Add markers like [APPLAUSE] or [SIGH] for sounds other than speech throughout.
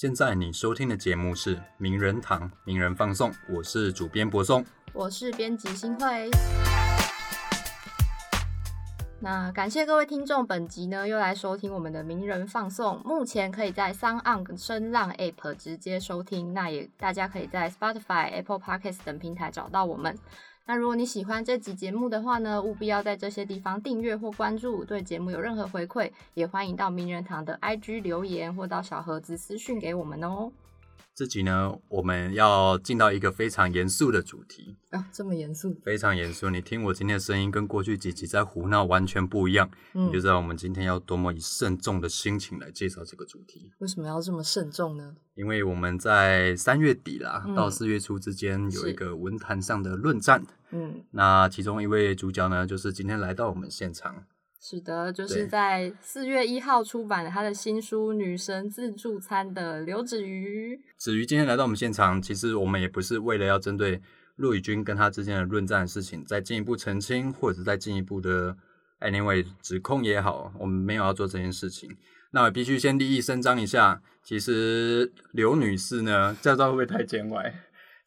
现在你收听的节目是《名人堂名人放送》，我是主编博松。我是编辑新慧。那感谢各位听众，本集呢又来收听我们的名人放送。目前可以在 s o n On 声浪 App 直接收听，那也大家可以在 Spotify、Apple Podcasts 等平台找到我们。那如果你喜欢这集节目的话呢，务必要在这些地方订阅或关注。对节目有任何回馈，也欢迎到名人堂的 IG 留言或到小盒子私讯给我们哦。这集呢，我们要进到一个非常严肃的主题啊，这么严肃，非常严肃。你听我今天的声音，跟过去几集在胡闹完全不一样，你就知道我们今天要多么以慎重的心情来介绍这个主题。为什么要这么慎重呢？因为我们在三月底啦，到四月初之间有一个文坛上的论战，嗯，那其中一位主角呢，就是今天来到我们现场。是的，就是在四月一号出版了他的新书《女神自助餐》的刘子瑜。子瑜今天来到我们现场，其实我们也不是为了要针对陆宇君跟他之间的论战的事情再进一步澄清，或者再进一步的 anyway 指控也好，我们没有要做这件事情。那我必须先立意声张一下，其实刘女士呢，这样会不会太见外？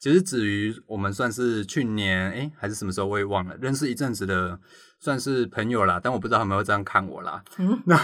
其实子瑜我们算是去年哎还是什么时候我也忘了，认识一阵子的。算是朋友啦，但我不知道他们会这样看我啦。那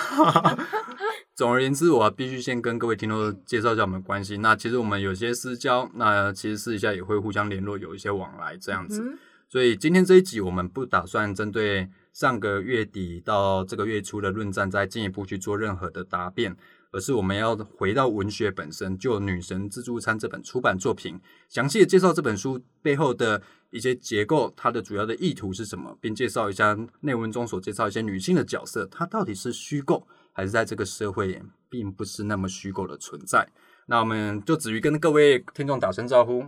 [LAUGHS] 总而言之，我必须先跟各位听众介绍一下我们的关系。那其实我们有些私交，那其实私底下也会互相联络，有一些往来这样子。所以今天这一集，我们不打算针对上个月底到这个月初的论战再进一步去做任何的答辩。而是我们要回到文学本身，就《女神自助餐》这本出版作品，详细的介绍这本书背后的一些结构，它的主要的意图是什么，并介绍一下内文中所介绍一些女性的角色，它到底是虚构，还是在这个社会并不是那么虚构的存在。那我们就子瑜跟各位听众打声招呼。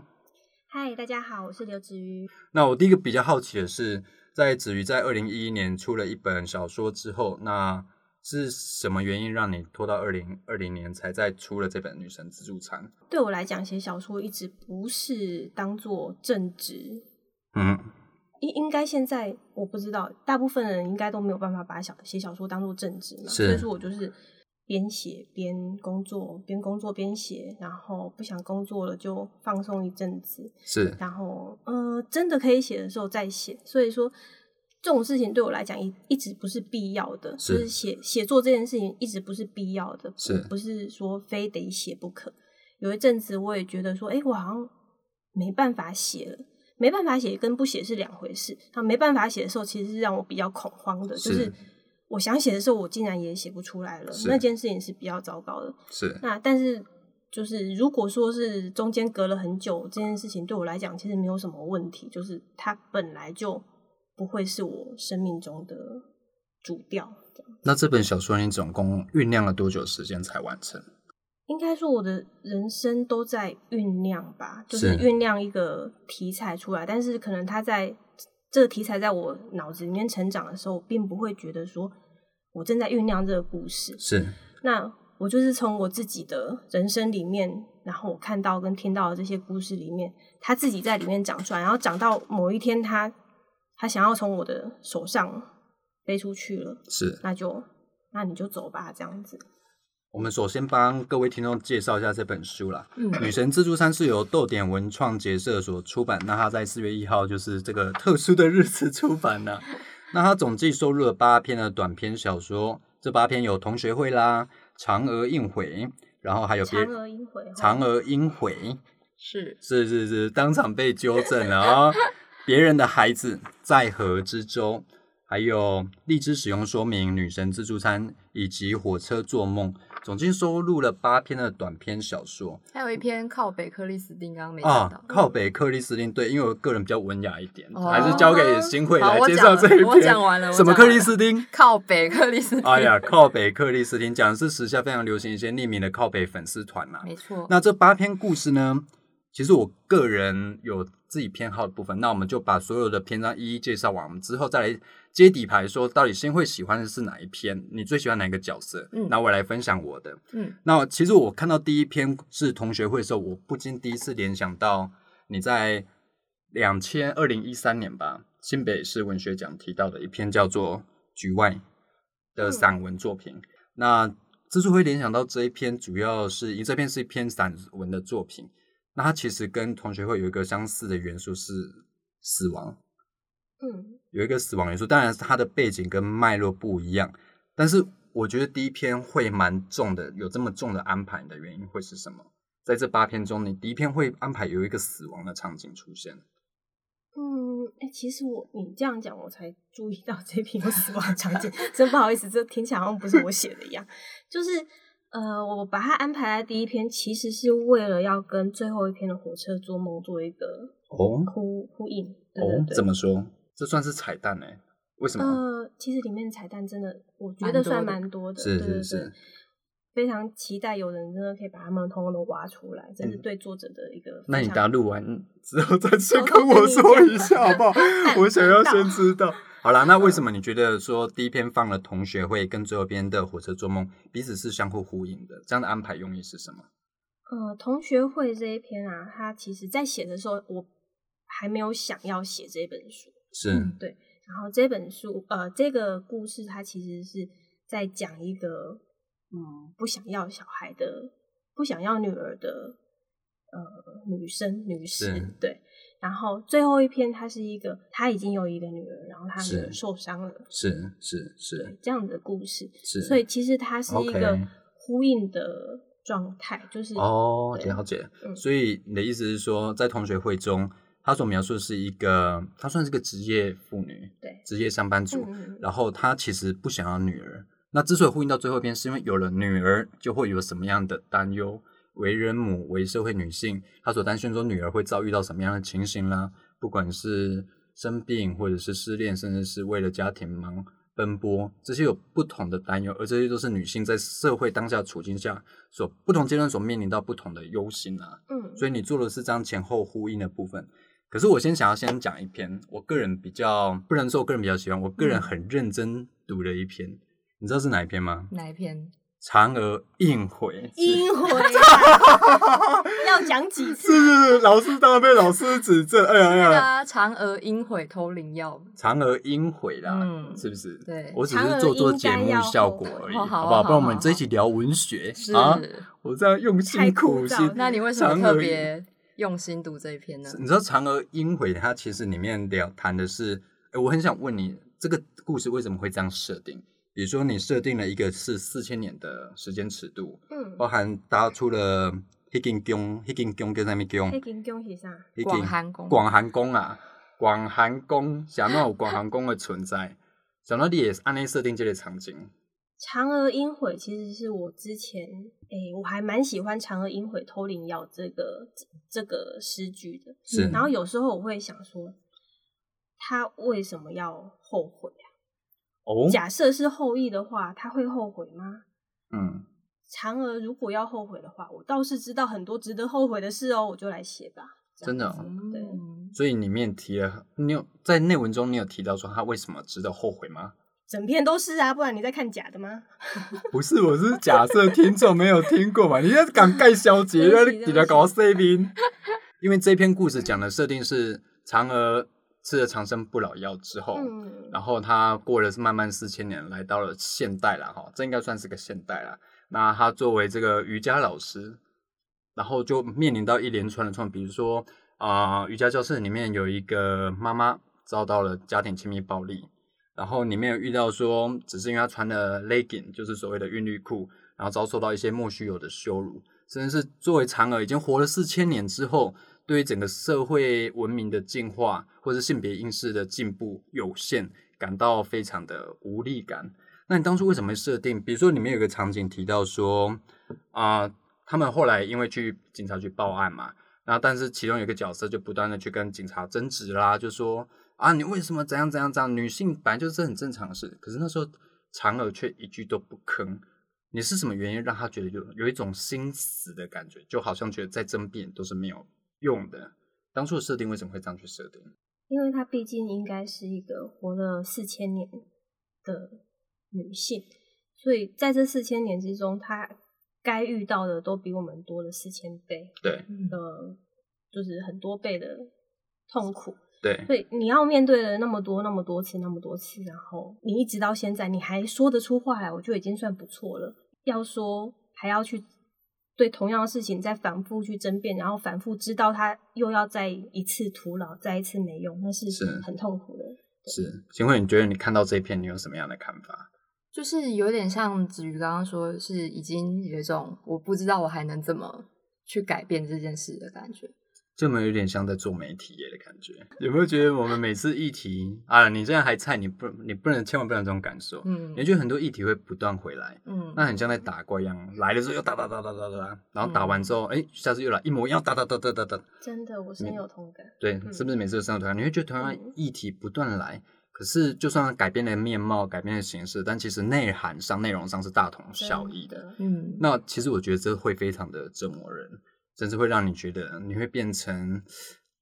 嗨，大家好，我是刘子瑜。那我第一个比较好奇的是，在子瑜在二零一一年出了一本小说之后，那是什么原因让你拖到二零二零年才再出了这本《女神自助餐》？对我来讲，写小说一直不是当做正职。嗯，应应该现在我不知道，大部分人应该都没有办法把小写小说当做正职嘛。所以说我就是边写边工作，边工作边写，然后不想工作了就放松一阵子。是，然后呃，真的可以写的时候再写。所以说。这种事情对我来讲一一直不是必要的，就是写写作这件事情一直不是必要的，是不是说非得写不可？有一阵子我也觉得说，哎，我好像没办法写了，没办法写跟不写是两回事。那没办法写的时候，其实是让我比较恐慌的，就是我想写的时候，我竟然也写不出来了，那件事情是比较糟糕的。是那但是就是如果说是中间隔了很久，这件事情对我来讲其实没有什么问题，就是它本来就。不会是我生命中的主调。那这本小说你总共酝酿了多久时间才完成？应该说我的人生都在酝酿吧，就是酝酿一个题材出来。但是可能他在这个题材在我脑子里面成长的时候，并不会觉得说我正在酝酿这个故事。是，那我就是从我自己的人生里面，然后我看到跟听到的这些故事里面，他自己在里面长出来，然后长到某一天他。他想要从我的手上飞出去了，是，那就那你就走吧，这样子。我们首先帮各位听众介绍一下这本书啦。嗯，《女神自助餐》是由豆点文创结社所出版，那它在四月一号就是这个特殊的日子出版了。那它总计收录了八篇的短篇小说，这八篇有《同学会》啦，《嫦娥应悔》，然后还有别《嫦娥应悔》，嫦娥应悔是是是是，当场被纠正了啊。别人的孩子在河之洲，还有荔枝使用说明、女神自助餐以及火车做梦，总计收录了八篇的短篇小说。还有一篇靠北克里斯汀，刚刚没讲到。靠北克里斯汀，对，因为我个人比较文雅一点，还是交给新会来介绍这一篇。我讲完了。什么克里斯汀？靠北克里斯汀。哎呀，靠北克里斯汀讲的是时下非常流行一些匿名的靠北粉丝团嘛。没错。那这八篇故事呢？其实我个人有自己偏好的部分，那我们就把所有的篇章一一介绍完，我们之后再来揭底牌，说到底先会喜欢的是哪一篇，你最喜欢哪个角色？嗯，那我来分享我的。嗯，那其实我看到第一篇是同学会的时候，我不禁第一次联想到你在两千二零一三年吧，新北市文学奖提到的一篇叫做《局外》的散文作品。那之所以会联想到这一篇，主要是因为这篇是一篇散文的作品，那它其实跟同学会有一个相似的元素是死亡，嗯有一个死亡元素。当然，它的背景跟脉络不一样，但是我觉得第一篇会蛮重的，有这么重的安排的原因会是什么？在这八篇中，你第一篇会安排有一个死亡的场景出现。嗯，哎、其实我你这样讲，我才注意到这篇有死亡场景，[LAUGHS] 真不好意思，这听起来好像不是我写的一样。就是呃，我把它安排在第一篇，其实是为了要跟最后一篇的火车做梦做一个哦呼呼应。对哦怎么说？这算是彩蛋哎？为什么？呃，其实里面的彩蛋真的，我觉得算蛮多的，是对对是是对，非常期待有人真的可以把他们通通都挖出来，这是嗯对作者的一个。那你等下录完之后再去偷偷跟我说一下好不好？我想要先知道。[LAUGHS] 好啦，那为嗯什么你觉得说第一篇放了同学会跟最后边的火车做梦彼此是相互呼应的？这样的安排用意是什么？呃，同学会这一篇啊，它其实在写的时候，我还没有想要写这本书。是嗯对，然后这本书，呃，这个故事它其实是在讲一个，嗯，不想要小孩的，不想要女儿的，呃，女生女士，对。然后最后一篇，她是一个，她已经有一个女儿，然后她女儿是受伤了，是是是，这样的故事。是，所以其实它是一个呼应的状态，就是哦，对了解。嗯所以你的意思是说，在同学会中，他所描述的是一个，她算是个职业妇女，对，职业上班族，嗯嗯嗯然后她其实不想要女儿。那之所以呼应到最后一篇，是因为有了女儿，就会有什么样的担忧？为人母，为社会女性，她所担心说女儿会遭遇到什么样的情形啦？不管是生病，或者是失恋，甚至是为了家庭忙奔波，这些有不同的担忧，而这些都是女性在社会当下处境下所不同阶段所面临到不同的忧心啊。嗯，所以你做的是这样前后呼应的部分。可是我先想要先讲一篇，我个人比较不能说我个人比较喜欢，我个人嗯很认真读的一篇，你知道是哪一篇吗？哪一篇？嫦娥应悔。阴回啊 [LAUGHS] 要讲几次？是是是，老师当然被老师指正。哎呀哎呀，那个啊嫦娥应悔偷灵药，嫦娥应悔啦，嗯是不是？对我只是做做节目效果而已，哦好不好？好不然我们好这一起聊文学是。啊，我这样用心苦心。那你为什么特别用心读这一篇呢？你知道嫦娥应悔，它其实里面聊谈的是，哎，我很想问你，这个故事为什么会这样设定？比如说，你设定了一个是四千年的时间尺度，嗯，包含搭出了黑金宫，黑金宫跟什么宫？黑金宫是啥，广寒宫广寒宫啊，广寒宫，想到有广寒宫的存在，想到你也是按那设定这类场景，嫦娥应悔其实是我之前，诶、我还蛮喜欢嫦娥应悔偷灵药这个这个诗句的。是然后有时候我会想说，他为什么要后悔啊？哦，假设是后羿的话，他会后悔吗？嗯，嫦娥如果要后悔的话，我倒是知道很多值得后悔的事哦，我就来写吧。真的对嗯所以里面提了，你有在内文中你有提到说他为什么值得后悔吗？整篇都是啊，不然你在看假的吗？[LAUGHS] 不是，我是假设听众没有听过嘛，[LAUGHS] 你要敢盖消极，对不起要你来搞 saving。因为这篇故事讲的设定是嫦娥吃了长生不老药之后，嗯，然后他过了是慢慢四千年，来到了现代了哈，这应该算是个现代了。那他作为这个瑜伽老师，然后就面临到一连串的创，比如说啊、呃瑜伽教室里面有一个妈妈遭到了家庭亲密暴力，然后里面有遇到说，只是因为她穿了 legging，就是所谓的韵律裤，然后遭受到一些莫须有的羞辱，甚至是作为嫦娥已经活了四千年之后，对于整个社会文明的进化或者性别意识的进步有限，感到非常的无力感。那你当初为什么会设定？比如说里面有个场景提到说，啊、他们后来因为去警察局报案嘛，然后但是其中有一个角色就不断的去跟警察争执啦，就说啊，你为什么怎样怎样怎样？女性本来就是很正常的事，可是那时候嫦娥却一句都不吭。你是什么原因让他觉得有有一种心死的感觉，就好像觉得再争辩都是没有用的？当初的设定为什么会这样去设定？因为她毕竟应该是一个活了四千年的女性，所以在这四千年之中，她该遇到的都比我们多了四千倍，对呃，就是很多倍的痛苦。对所以你要面对了那么多、那么多次、那么多次，然后你一直到现在，你还说得出话来，我就已经算不错了。要说还要去对同样的事情再反复去争辩，然后反复知道他又要再一次徒劳，再一次没用，那是是很痛苦的。是，请问，你觉得你看到这一篇，你有什么样的看法？就是有点像子瑜刚刚说，是已经有一种我不知道我还能怎么去改变这件事的感觉。就没有有点像在做媒体业的感觉？有没有觉得我们每次议题啊，你这样还菜，你不你不能千万不能这种感受。嗯你觉得很多议题会不断回来，嗯，那很像在打怪一样，来的时候又打打打打打打，然后打完之后，哎、下次又来一模一样打打打打打打，真的，我深有同感。对，嗯是不是每次都深有同感？你会觉得同样嗯议题不断来，可是就算改变了面貌、改变了形式，但其实内涵上、内容上是大同小异的。的嗯，那其实我觉得这会非常的折磨人，甚至会让你觉得你会变成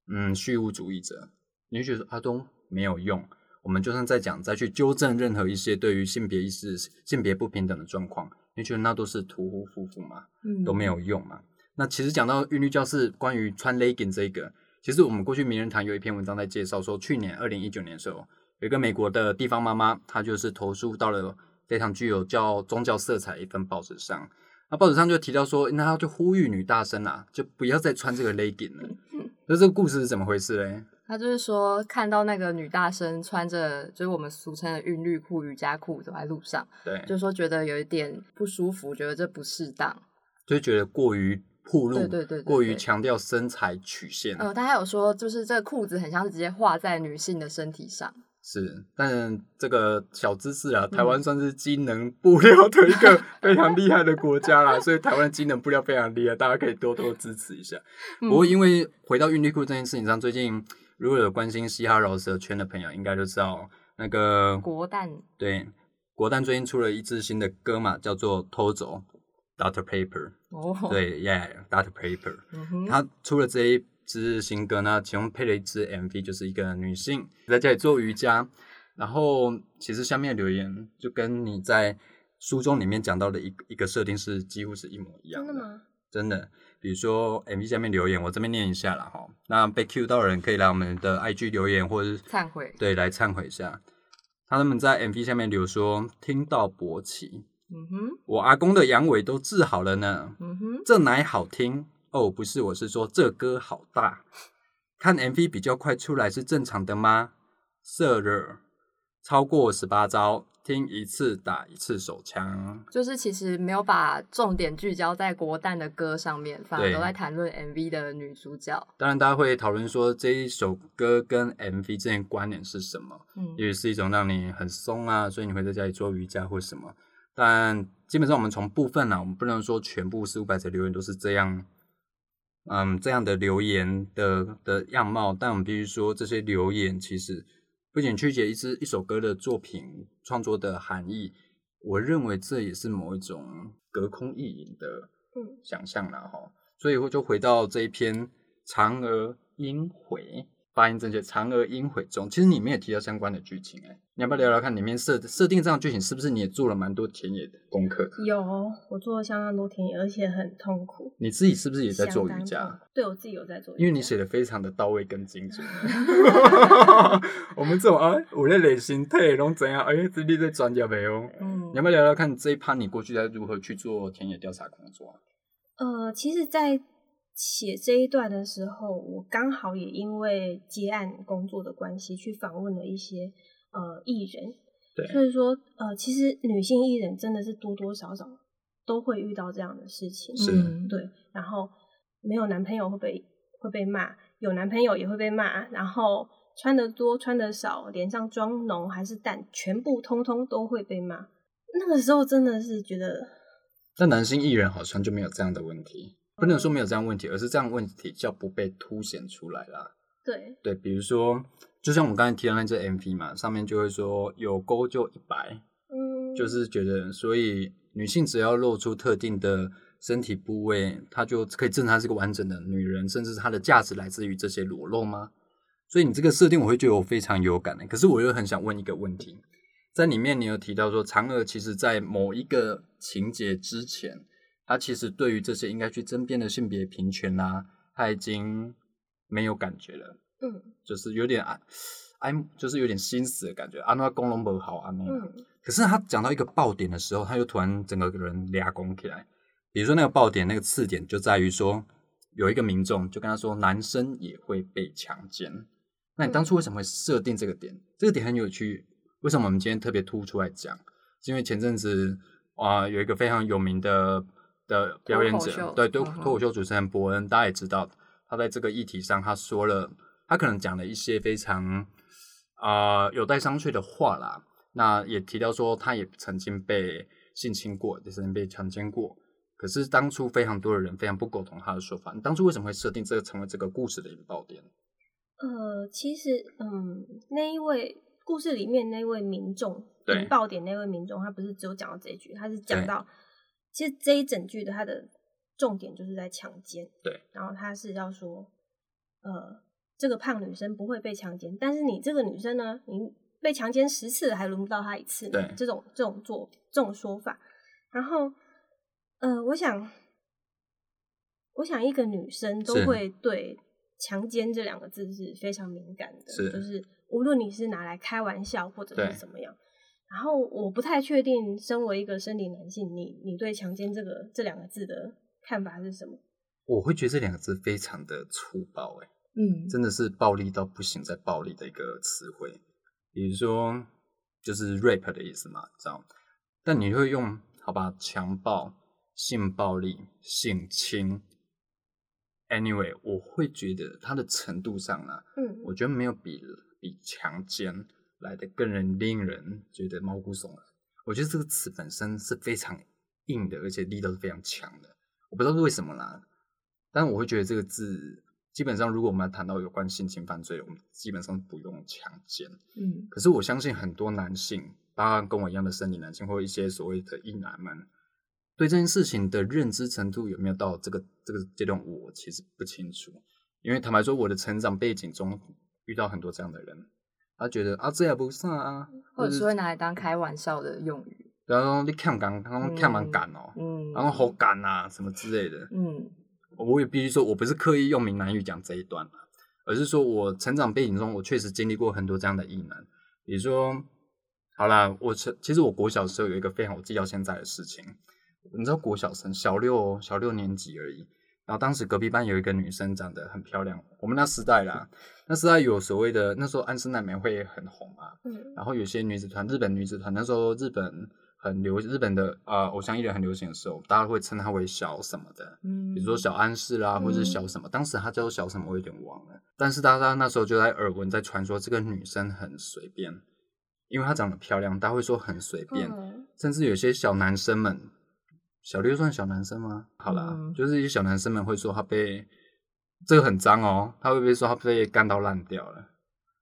嗯虚无主义者，你会觉得阿东没有用。我们就算再讲再去纠正任何一些对于性别意识、性别不平等的状况，你觉得那都是屠夫夫妇嘛，嗯都没有用嘛。那其实讲到韵律教室关于穿 legging 这一个，其实我们过去名人堂有一篇文章在介绍说，去年二零一九年的时候，有一个美国的地方妈妈，她就是投诉到了非常具有教宗教色彩的一份报纸上。那报纸上就提到说，那他就呼吁女大生啊，就不要再穿这个 legging 了。那这个故事是怎么回事嘞？他就是说看到那个女大生穿着就是我们俗称的韵律裤、瑜伽裤走在路上，对，就说觉得有一点不舒服，觉得这不适当。就觉得过于暴露，对对对对对过于强调身材曲线。呃，他还有说，就是这个裤子很像是直接画在女性的身体上。是，但这个小知识啊，台湾算是机能布料的一个非常厉害的国家啦，所以台湾机能布料非常厉害，大家可以多多支持一下。不过，因为回到运力裤这件事情上，最近如果有关心嘻哈饶舌圈的朋友，应该就知道那个国蛋对国蛋最近出了一支新的歌嘛，叫做《偷走》（Dr. Paper）。哦，，对，Yeah，Dr. Paper。嗯，他出了这一支新歌呢，其中配了一支 MV，就是一个女性在家里做瑜伽，然后其实下面留言就跟你在书中里面讲到的一一个设定是几乎是一模一样真的吗？真的，比如说 MV 下面留言，我这边念一下了哈。那被 Q 到的人可以来我们的 IG 留言，或者是忏悔。对来忏悔一下。他们在 MV 下面留说，听到勃起，嗯哼，我阿公的阳痿都治好了呢。嗯哼，这奶好听哦，不是，我是说这歌好大。看 MV 比较快出来是正常的吗？色热超过十八招，听一次打一次手枪。就是其实没有把重点聚焦在国蛋的歌上面，反而都在谈论 MV 的女主角。当然，大家会讨论说这一首歌跟 MV 之间的关联是什么，嗯也许是一种让你很松啊，所以你会在家里做瑜伽或什么。但基本上我们从部分啊，我们不能说全部四五百则留言都是这样，嗯，这样的留言的的样貌。但我们必须说，这些留言其实不仅曲解一支一首歌的作品创作的含义，我认为这也是某一种隔空意淫的嗯想象了哈。所以我就回到这一篇嫦娥应悔。发音正确，嫦娥应悔中，其实里面也提到相关的剧情、哎，你要不要聊聊看里面设设定这样的剧情，是不是你也做了蛮多田野的功课？有，我做了相当多田野，而且很痛苦。你自己是不是也在做瑜伽？苦？对我自己有在做因为你写的非常的到位跟精准。[LAUGHS] [LAUGHS] 我们这种啊，我在练心态，拢怎样？哎，这你在专业没哦？嗯你要不要聊聊看这一趴你过去在如何去做田野调查工作啊？呃，其实，在写这一段的时候，我刚好也因为接案工作的关系，去访问了一些呃艺人。对所以说，呃，其实女性艺人真的是多多少少都会遇到这样的事情。对，然后没有男朋友会被会被骂，有男朋友也会被骂，然后穿的多穿的少，脸上妆浓还是淡，全部通通都会被骂。那个时候真的是觉得，那男性艺人好像就没有这样的问题，不能说没有这样的问题，而是这样的问题叫不被凸显出来啦。对，对，比如说，就像我们刚才提到那支 MV 嘛，上面就会说有沟就一百，嗯，就是觉得，所以女性只要露出特定的身体部位，她就可以证她是个完整的女人，甚至她的价值来自于这些裸露吗？所以你这个设定，我会觉得我非常有感的。可是我又很想问一个问题，在里面你有提到说，嫦娥其实在某一个情节之前，她其实对于这些应该去争辩的性别平权啊，他已经没有感觉了。嗯就是有点啊哎，就是有点心死的感觉，啊，那公龙不好啊那可是他讲到一个爆点的时候，他又突然整个人俩拱起来。比如说那个爆点，那个刺点就在于说，有一个民众就跟他说，男生也会被强奸。那你当初为什么会设定这个点？这个点很有趣。为什么我们今天特别突出来讲？是因为前阵子啊、有一个非常有名的的表演者对对，嗯哼脱口秀主持人伯恩，大家也知道，他在这个议题上，他说了，他可能讲了一些非常啊、有待商榷的话啦。那也提到说，他也曾经被性侵过，也曾经被强奸过。可是当初非常多的人非常不苟同他的说法。你当初为什么会设定这个成为这个故事的引爆点？呃，其实，嗯，那一位故事里面那位民众，对引爆点那位民众，他不是只有讲到这一句，他是讲到，其实这一整句的它的重点就是在强奸，对，然后他是要说，呃，这个胖女生不会被强奸，但是你这个女生呢，你被强奸十次了还轮不到她一次呢，对。这种这种做这种说法，然后，呃，我想，我想一个女生都会对强奸这两个字是非常敏感的，是。就是无论你是拿来开玩笑或者是怎么样。然后我不太确定，身为一个生理男性，你你对强奸这个这两个字的看法是什么？我会觉得这两个字非常的粗暴、欸，嗯，真的是暴力到不行在暴力的一个词汇。比如说，就是 rape 的意思嘛，知道？但你会用好吧，强暴、性暴力、性侵，anyway，我会觉得它的程度上呢、嗯，我觉得没有比比强奸来的更人令人觉得毛骨悚然。我觉得这个词本身是非常硬的，而且力道是非常强的。我不知道是为什么啦，但我会觉得这个字基本上，如果我们要谈到有关性侵犯罪，我们基本上不用强奸。嗯可是我相信很多男性，包括跟我一样的生理男性，或一些所谓的异男们，对这件事情的认知程度有没有到这个这个阶段，我其实不清楚。因为坦白说，我的成长背景中遇到很多这样的人，他觉得啊这也不算啊，或者是是会拿来当开玩笑的用语。然后你看干，然后看蛮干哦，嗯，然后好干啊什么之类的。嗯我也必须说，我不是刻意用闽南语讲这一段啊而是说我成长背景中，我确实经历过很多这样的异男。比如说，好啦，我成其实我国小的时候有一个非常我记到现在的事情，你知道国小生小六哦小六年级而已，然后当时隔壁班有一个女生长得很漂亮，我们那时代啦，[LAUGHS] 那时代有所谓的那时候安室奈美惠很红啊，嗯然后有些女子团，日本女子团，那时候日本很流，日本的呃偶像艺人很流行的时候，大家会称她为小什么的，嗯，比如说小安室啦，嗯或者是小什么，当时她叫做小什么，我有点忘了。但是大家那时候就在耳闻，在传说这个女生很随便，因为她长得漂亮，大家会说很随便，嗯甚至有些小男生们，小六算小男生吗？好啦，嗯就是一些小男生们会说他被这个很脏哦，他会不会说他被干到烂掉了？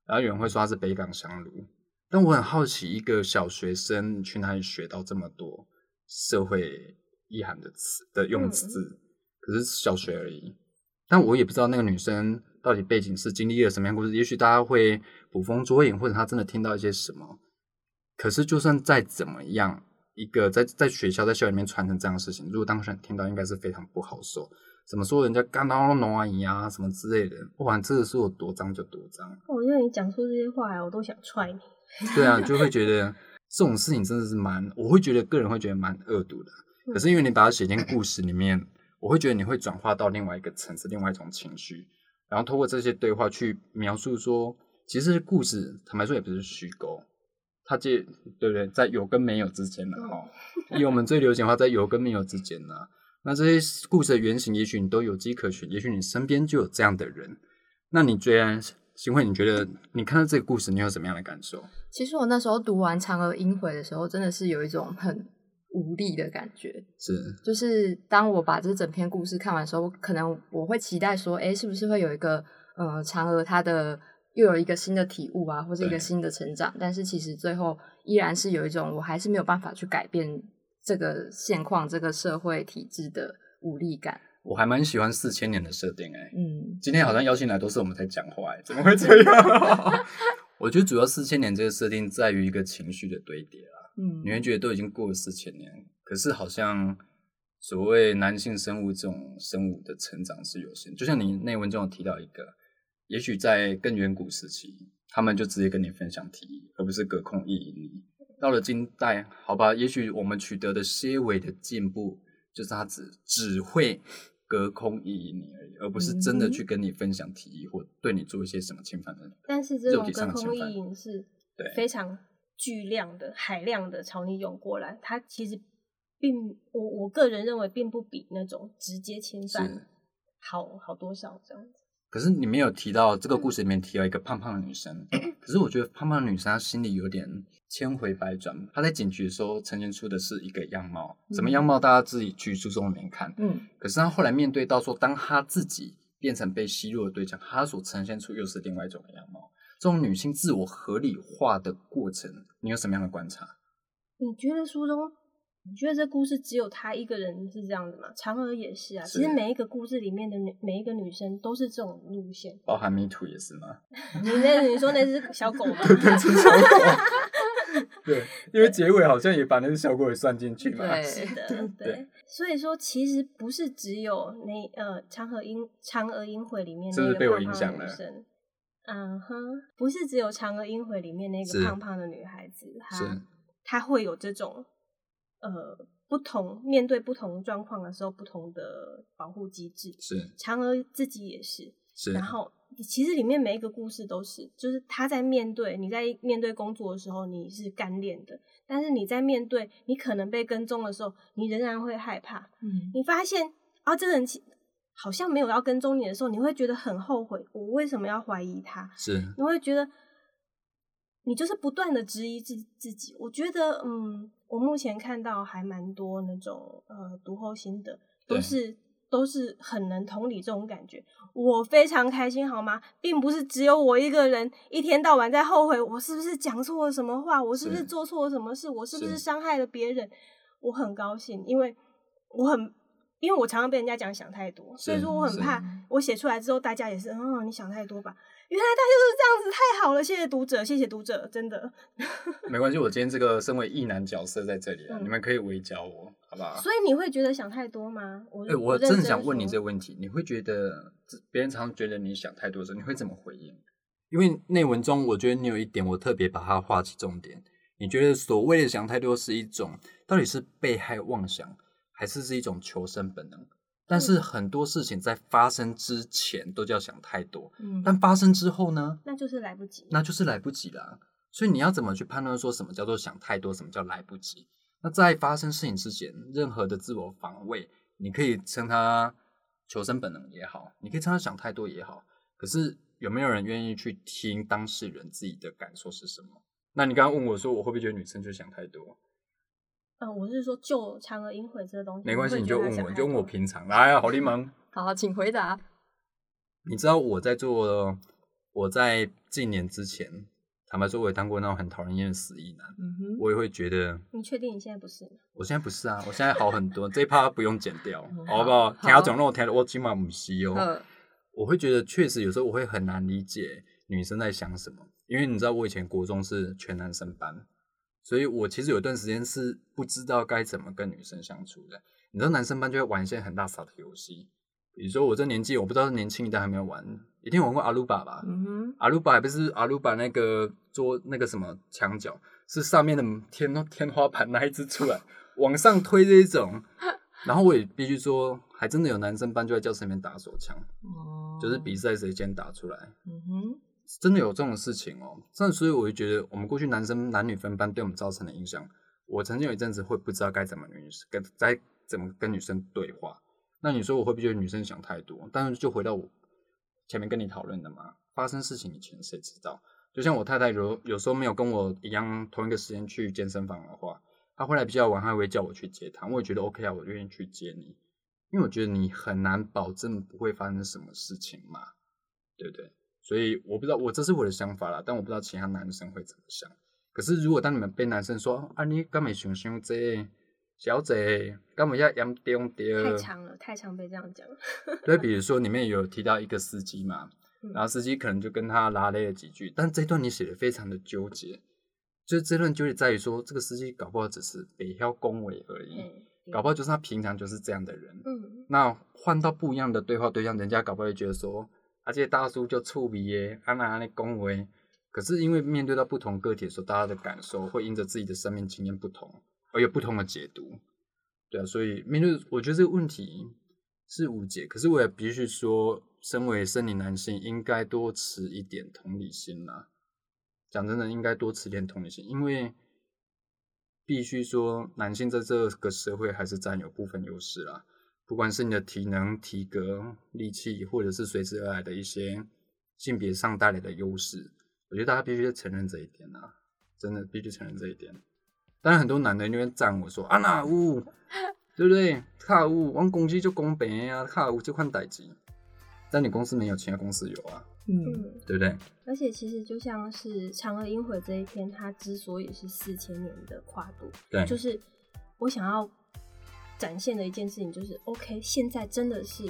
然后有人会说他是北港香炉，但我很好奇，一个小学生去哪里学到这么多社会意涵的词的用词？可是小学而已，但我也不知道那个女生到底背景是经历了什么样故事。也许大家会捕风捉影，或者她真的听到一些什么。可是就算再怎么样，一个在在学校在校园里面传成这样的事情，如果当事人听到，应该是非常不好受。怎么说人家干到龙阿姨啊什么之类的，不管这个是有多脏就多脏。我觉得你讲出这些话来，我都想踹你。对啊，就会觉得这种事情真的是蛮，我会觉得个人会觉得蛮恶毒的。可是因为你把它写进故事里面，我会觉得你会转化到另外一个层次，另外一种情绪，然后通过这些对话去描述说，其实故事坦白说也不是虚构，它介对不对，在有跟没有之间的哈。以我们最流行的话，在有跟没有之间呢，那这些故事的原型，也许你都有迹可循，也许你身边就有这样的人。那你觉得，新慧，你觉得你看到这个故事，你有什么样的感受？其实我那时候读完《嫦娥应悔》的时候，真的是有一种很无力的感觉。是就是当我把这整篇故事看完的时候，可能我会期待说，哎，是不是会有一个呃嫦娥她的又有一个新的体悟啊，或者一对个新的成长？但是其实最后依然是有一种我还是没有办法去改变这个现况、这个社会体制的无力感。我还蛮喜欢四千年的设定哎、嗯今天好像邀请来都是我们在讲话哎、怎么会这样？[LAUGHS] 我觉得主要四千年这个设定在于一个情绪的堆叠啊，嗯你会觉得都已经过了四千年，可是好像所谓男性生物这种生物的成长是有限，就像你内文中有提到一个，也许在更远古时期，他们就直接跟你分享提议，而不是隔空意淫你。到了近代，好吧，也许我们取得的些微的进步，就是他只只会隔空意淫你而已，而不是真的去跟你分享提议或对你做一些什么侵犯的。但是这种隔空意淫是对非常巨量的、海量的朝你涌过来，它其实并我我个人认为并不比那种直接侵犯好好多少这样子。可是你没有提到这个故事里面提到一个胖胖的女生，可是我觉得胖胖的女生她心里有点千回百转。她在警局的时候呈现出的是一个样貌，什么样貌大家自己去书中里面看。嗯，可是她后来面对到说，当她自己变成被吸入的对象，她所呈现出又是另外一种样貌。这种女性自我合理化的过程，你有什么样的观察？你觉得书中，你觉得这故事只有她一个人是这样的吗？嫦娥也是啊。是其实每一个故事里面的女每一个女生都是这种路线。包含 Me Too 也是吗？[LAUGHS] 你那你说那只小狗吗？[LAUGHS] 对，是小狗。[LAUGHS] 对，因为结尾好像也把那只小狗也算进去嘛。对是的，对对。所以说，其实不是只有那呃《嫦娥音嫦娥音会》里面那个是不是被我胖胖影响了的女生。嗯哼，不是只有《嫦娥音会》里面那是个胖胖的女孩子，是她她会有这种呃不同面对不同状况的时候不同的保护机制。是嫦娥自己也是，是，然后其实里面每一个故事都是，就是他在面对你在面对工作的时候，你是干练的，但是你在面对你可能被跟踪的时候，你仍然会害怕。嗯，你发现啊，这个人其好像没有要跟踪你的时候，你会觉得很后悔，我为什么要怀疑他？是你会觉得你就是不断的质疑自自己。我觉得，嗯，我目前看到还蛮多那种呃读后心得，都是都是很能同理这种感觉。我非常开心，好吗？并不是只有我一个人一天到晚在后悔，我是不是讲错了什么话？我是不是是做错了什么事？我是不是是伤害了别人？我很高兴，因为我很。因为我常常被人家讲想太多，所以说我很怕我写出来之后，大家也是，嗯，你想太多吧。原来他就是这样子，太好了，谢谢读者，谢谢读者，真的。[LAUGHS] 没关系，我今天这个身为异男角色在这里啊，嗯你们可以围剿我，好不好？所以你会觉得想太多吗？我哎、我认真的想问你这个问题，你会觉得别人常常觉得你想太多的时候，你会怎么回应？因为内文中，我觉得你有一点，我特别把它划起重点。你觉得所谓的想太多是一种，到底是被害妄想，还是是一种求生本能？但是很多事情在发生之前都叫想太多，嗯，但发生之后呢，那就是来不及。那就是来不及了。所以你要怎么去判断说什么叫做想太多，什么叫来不及？那在发生事情之前，任何的自我防卫，你可以称它求生本能也好，你可以称它想太多也好。可是有没有人愿意去听当事人自己的感受是什么？那你刚刚问我说，我会不会觉得女生就想太多？呃，我是说，救嫦娥音会这个东西，没关系，你就问我，就问我平常。来啊，好柠檬，好，请回答。你知道我在做，我在近年之前，坦白说，我也当过那种很讨人厌的死意男，嗯哼，我也会觉得。你确定你现在不是？我现在不是啊，我现在好很多，这一趴不用剪掉，嗯好不好？好听他讲让我听，我起码不是哦。呃，我会觉得确实有时候我会很难理解女生在想什么，因为你知道我以前国中是全男生班，所以我其实有一段时间是不知道该怎么跟女生相处的。你知道男生班就会玩一些很大傻的游戏，比如说我这年纪，我不知道年轻一代还没有玩，一定玩过阿鲁巴吧？嗯哼，阿鲁巴还不是阿鲁巴那个桌那个什么墙角，是上面的天天花板那一只出来往上推这一种。[LAUGHS] 然后我也必须说，还真的有男生班就在教室里面打手枪，哦，就是比赛谁先打出来，嗯哼，真的有这种事情哦。那所以我就觉得，我们过去男生男女分班对我们造成的影响，我曾经有一阵子会不知道该怎么女生跟该怎么跟女生对话。那你说我会不会觉得女生想太多？但是就回到我前面跟你讨论的嘛，发生事情以前谁知道？就像我太太有有时候没有跟我一样同一个时间去健身房的话，她回来比较晚，她会叫我去接她，我也觉得 OK 啊，我愿意去接你，因为我觉得你很难保证不会发生什么事情嘛，对不对？所以我不知道，我这是我的想法啦，但我不知道其他男生会怎么想。可是如果当你们被男生说啊，你干嘛想想这小姐干嘛要严重点？太长了，太常被这样讲。对，比 [LAUGHS] 如说里面有提到一个司机嘛，嗯然后司机可能就跟他拉了几句，但这段你写的非常的纠结，就是这段纠结在于说，这个司机搞不好只是北漂恭维而已，嗯，搞不好就是他平常就是这样的人。嗯，那换到不一样的对话对象，人家搞不好会觉得说而且大叔就臭鼻耶，安娜安那恭维。可是因为面对到不同个体的时候，大家的感受会因着自己的生命经验不同，而有不同的解读。对啊，所以面对我觉得这个问题是无解。可是我也必须说，身为生理男性，应该多持一点同理心啦。讲真的，应该多持点同理心，因为必须说，男性在这个社会还是占有部分优势啦。不管是你的体能、体格、力气，或者是随之而来的一些性别上带来的优势。我觉得大家必须承认这一点呐，真的必须承认这一点。当然，很多男的那边赞我说：“啊那呜，对不对？卡呜，我公司就公平啊，卡呜就换代机。但你公司没有，其他公司有啊，嗯，对不对？而且其实就像是嫦娥应悔这一篇，它之所以是四千年的跨度，对，就是我想要展现的一件事情，就是 OK，现在真的是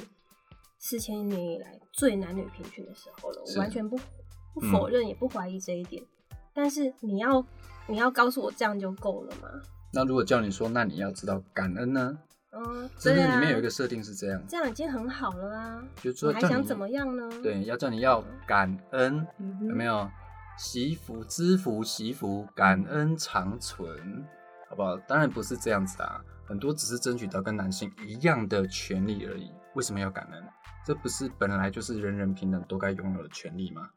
四千年以来最男女平权的时候了，我完全不。不否认也不怀疑这一点，但是你要你要告诉我这样就够了吗？那如果叫你说，那你要知道感恩呢？嗯，这边里面有一个设定是这样，这样已经很好了啦。就说还想怎么样呢？对，要叫你要感恩，有没有？惜福知福惜福，感恩长存，好不好？当然不是这样子啊，很多只是争取到跟男性一样的权利而已。为什么要感恩？这不是本来就是人人平等都该拥有的权利吗？